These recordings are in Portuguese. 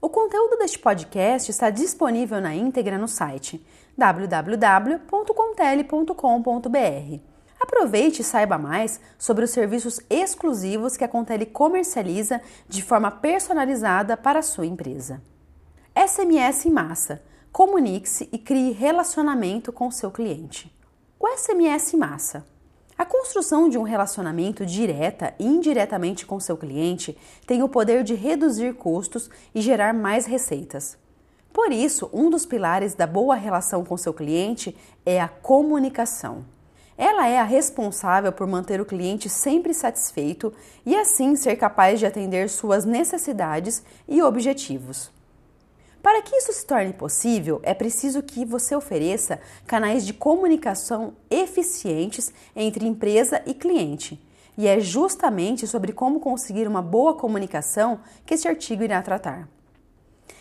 O conteúdo deste podcast está disponível na íntegra no site www.contele.com.br. Aproveite e saiba mais sobre os serviços exclusivos que a Contele comercializa de forma personalizada para a sua empresa. SMS em massa. Comunique-se e crie relacionamento com seu cliente. O SMS em massa. A construção de um relacionamento direta e indiretamente com seu cliente tem o poder de reduzir custos e gerar mais receitas. Por isso, um dos pilares da boa relação com seu cliente é a comunicação. Ela é a responsável por manter o cliente sempre satisfeito e assim ser capaz de atender suas necessidades e objetivos. Para que isso se torne possível, é preciso que você ofereça canais de comunicação eficientes entre empresa e cliente. E é justamente sobre como conseguir uma boa comunicação que este artigo irá tratar.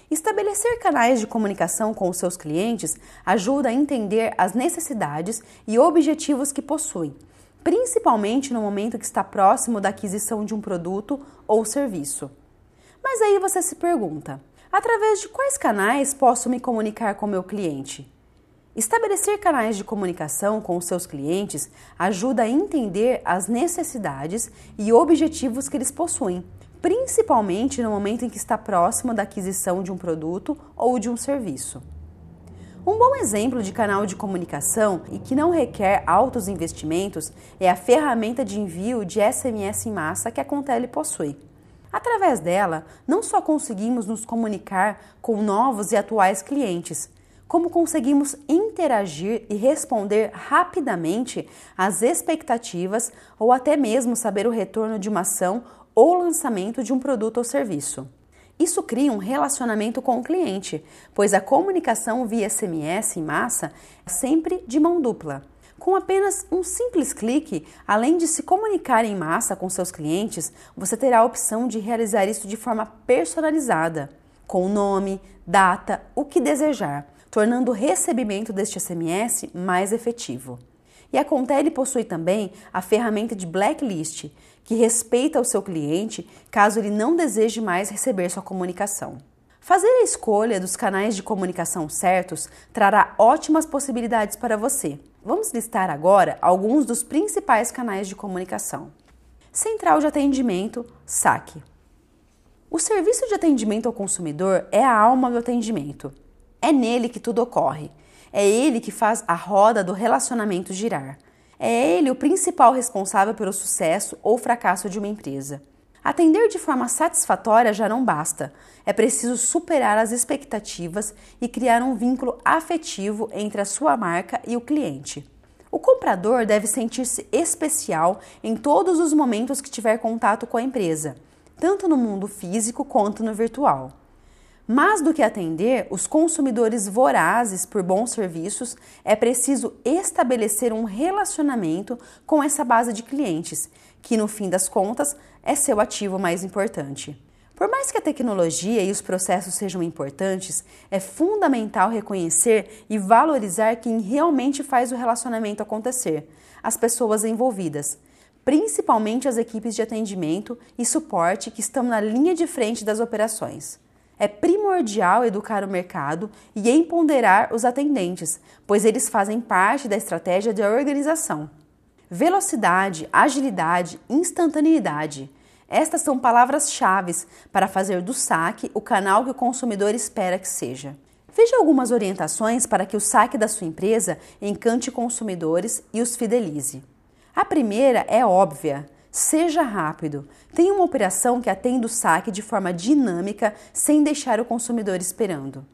Estabelecer canais de comunicação com os seus clientes ajuda a entender as necessidades e objetivos que possuem, principalmente no momento que está próximo da aquisição de um produto ou serviço. Mas aí você se pergunta: Através de quais canais posso me comunicar com meu cliente? Estabelecer canais de comunicação com os seus clientes ajuda a entender as necessidades e objetivos que eles possuem, principalmente no momento em que está próximo da aquisição de um produto ou de um serviço. Um bom exemplo de canal de comunicação e que não requer altos investimentos é a ferramenta de envio de SMS em massa que a Contele possui. Através dela, não só conseguimos nos comunicar com novos e atuais clientes, como conseguimos interagir e responder rapidamente às expectativas ou até mesmo saber o retorno de uma ação ou lançamento de um produto ou serviço. Isso cria um relacionamento com o cliente, pois a comunicação via SMS em massa é sempre de mão dupla. Com apenas um simples clique, além de se comunicar em massa com seus clientes, você terá a opção de realizar isso de forma personalizada, com nome, data, o que desejar, tornando o recebimento deste SMS mais efetivo. E a Contele possui também a ferramenta de blacklist, que respeita o seu cliente caso ele não deseje mais receber sua comunicação. Fazer a escolha dos canais de comunicação certos trará ótimas possibilidades para você. Vamos listar agora alguns dos principais canais de comunicação. Central de atendimento, SAC. O serviço de atendimento ao consumidor é a alma do atendimento. É nele que tudo ocorre. É ele que faz a roda do relacionamento girar. É ele o principal responsável pelo sucesso ou fracasso de uma empresa. Atender de forma satisfatória já não basta. É preciso superar as expectativas e criar um vínculo afetivo entre a sua marca e o cliente. O comprador deve sentir-se especial em todos os momentos que tiver contato com a empresa, tanto no mundo físico quanto no virtual. Mais do que atender os consumidores vorazes por bons serviços, é preciso estabelecer um relacionamento com essa base de clientes, que no fim das contas é seu ativo mais importante. Por mais que a tecnologia e os processos sejam importantes, é fundamental reconhecer e valorizar quem realmente faz o relacionamento acontecer, as pessoas envolvidas, principalmente as equipes de atendimento e suporte que estão na linha de frente das operações. É primordial educar o mercado e empoderar os atendentes, pois eles fazem parte da estratégia de organização. Velocidade, agilidade, instantaneidade. Estas são palavras-chave para fazer do saque o canal que o consumidor espera que seja. Veja algumas orientações para que o saque da sua empresa encante consumidores e os fidelize. A primeira é óbvia: Seja rápido. Tenha uma operação que atenda o saque de forma dinâmica, sem deixar o consumidor esperando.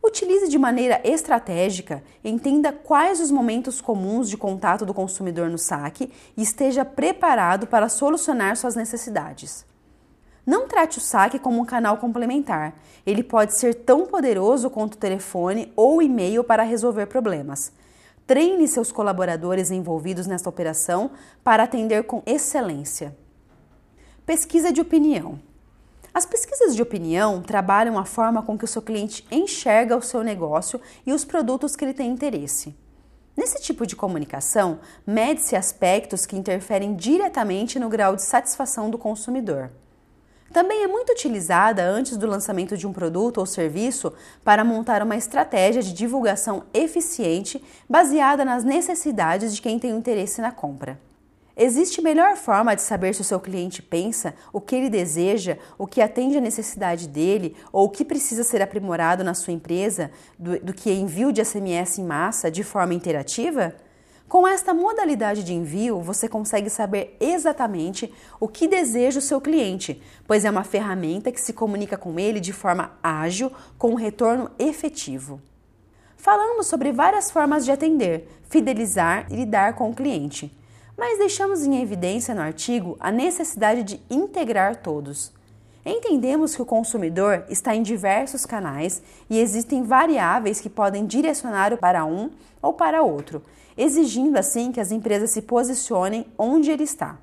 Utilize de maneira estratégica, entenda quais os momentos comuns de contato do consumidor no saque e esteja preparado para solucionar suas necessidades. Não trate o saque como um canal complementar. Ele pode ser tão poderoso quanto o telefone ou e-mail para resolver problemas. Treine seus colaboradores envolvidos nesta operação para atender com excelência. Pesquisa de opinião. As pesquisas de opinião trabalham a forma com que o seu cliente enxerga o seu negócio e os produtos que ele tem interesse. Nesse tipo de comunicação, mede-se aspectos que interferem diretamente no grau de satisfação do consumidor. Também é muito utilizada antes do lançamento de um produto ou serviço para montar uma estratégia de divulgação eficiente baseada nas necessidades de quem tem interesse na compra. Existe melhor forma de saber se o seu cliente pensa, o que ele deseja, o que atende à necessidade dele ou o que precisa ser aprimorado na sua empresa do, do que envio de SMS em massa de forma interativa? Com esta modalidade de envio, você consegue saber exatamente o que deseja o seu cliente, pois é uma ferramenta que se comunica com ele de forma ágil, com um retorno efetivo. Falamos sobre várias formas de atender, fidelizar e lidar com o cliente, mas deixamos em evidência no artigo a necessidade de integrar todos. Entendemos que o consumidor está em diversos canais e existem variáveis que podem direcionar para um ou para outro, exigindo assim que as empresas se posicionem onde ele está.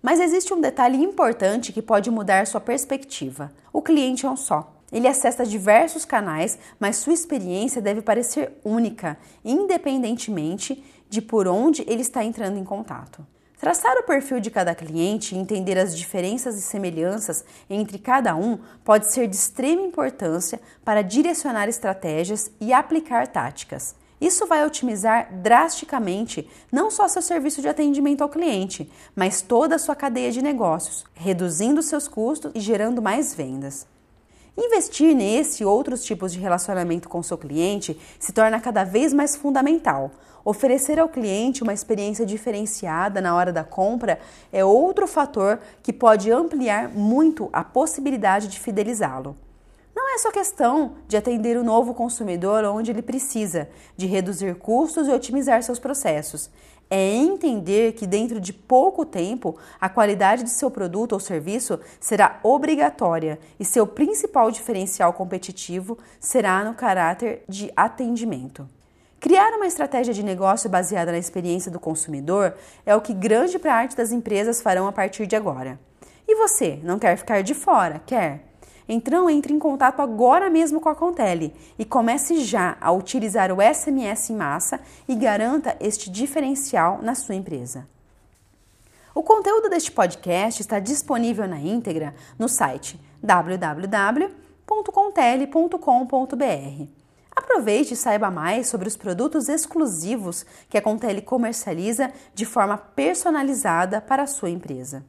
Mas existe um detalhe importante que pode mudar sua perspectiva: o cliente é um só. Ele acessa diversos canais, mas sua experiência deve parecer única, independentemente de por onde ele está entrando em contato. Traçar o perfil de cada cliente e entender as diferenças e semelhanças entre cada um pode ser de extrema importância para direcionar estratégias e aplicar táticas. Isso vai otimizar drasticamente não só seu serviço de atendimento ao cliente, mas toda a sua cadeia de negócios, reduzindo seus custos e gerando mais vendas. Investir nesse e outros tipos de relacionamento com seu cliente se torna cada vez mais fundamental. Oferecer ao cliente uma experiência diferenciada na hora da compra é outro fator que pode ampliar muito a possibilidade de fidelizá-lo. Não é só questão de atender o novo consumidor onde ele precisa, de reduzir custos e otimizar seus processos. É entender que dentro de pouco tempo a qualidade de seu produto ou serviço será obrigatória e seu principal diferencial competitivo será no caráter de atendimento. Criar uma estratégia de negócio baseada na experiência do consumidor é o que grande parte das empresas farão a partir de agora. E você, não quer ficar de fora, quer? Então entre em contato agora mesmo com a Contele e comece já a utilizar o SMS em massa e garanta este diferencial na sua empresa. O conteúdo deste podcast está disponível na íntegra no site www.contele.com.br. Aproveite e saiba mais sobre os produtos exclusivos que a Contele comercializa de forma personalizada para a sua empresa.